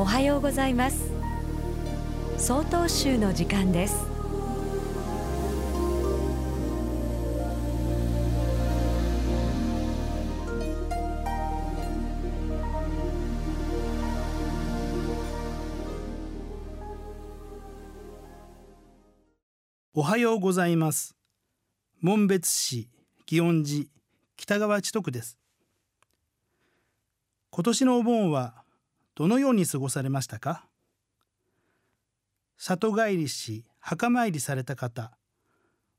おはようございます。総統集の時間です。おはようございます。門別市祇園寺北川千徳です。今年のお盆はどのように過ごされましたか？里帰りし墓参りされた方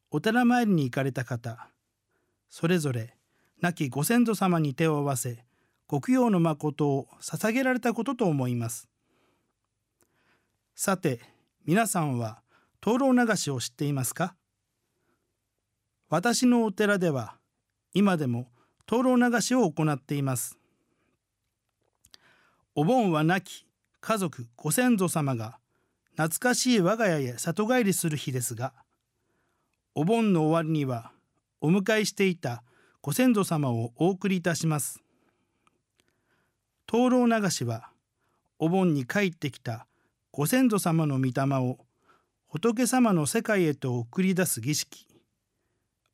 お寺参りに行かれた方それぞれ亡きご先祖様に手を合わせご供養の誠を捧げられたことと思います。さて皆さんは灯籠流しを知っていますか？私のお寺では今でも灯籠流しを行っています。お盆は亡き家族ご先祖様が懐かしい我が家へ里帰りする日ですがお盆の終わりにはお迎えしていたご先祖様をお送りいたします。灯籠流しはお盆に帰ってきたご先祖様の御霊を仏様の世界へと送り出す儀式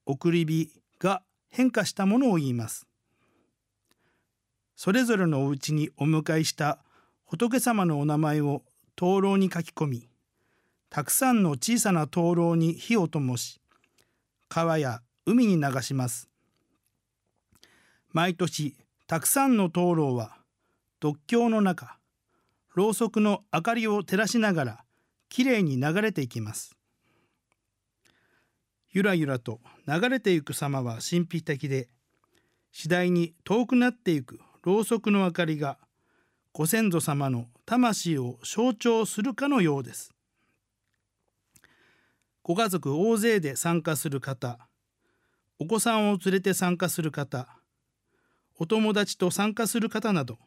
送り火が変化したものを言います。それぞれのお家にお迎えした仏様のお名前を灯籠に書き込みたくさんの小さな灯籠に火を灯し川や海に流します。毎年たくさんの灯籠は独協の中ろうそくの明かりを照らしながらきれいに流れていきます。ゆらゆらと流れていく様は神秘的で次第に遠くなっていくろうそくの明かりがご先祖様の魂を象徴するかのようです。ご家族大勢で参加する方お子さんを連れて参加する方お友達と参加する方など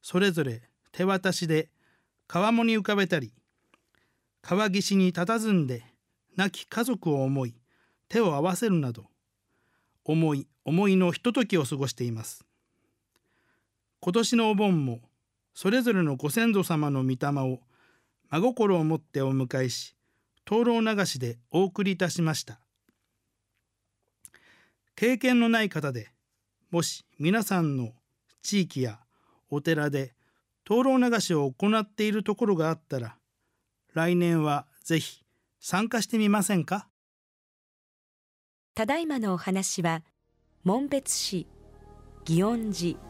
それぞれ手渡しで川面に浮かべたり川岸に佇んで亡き家族を思い手を合わせるなど思い思いのひとときを過ごしています。今年のお盆もそれぞれのご先祖様の御霊を真心を持ってお迎えし灯籠流しでお送りいたしました。経験のない方でもし皆さんの地域やお寺で灯籠流しを行っているところがあったら来年はぜひ参加してみませんか？ただいまのお話は門別市祇園寺。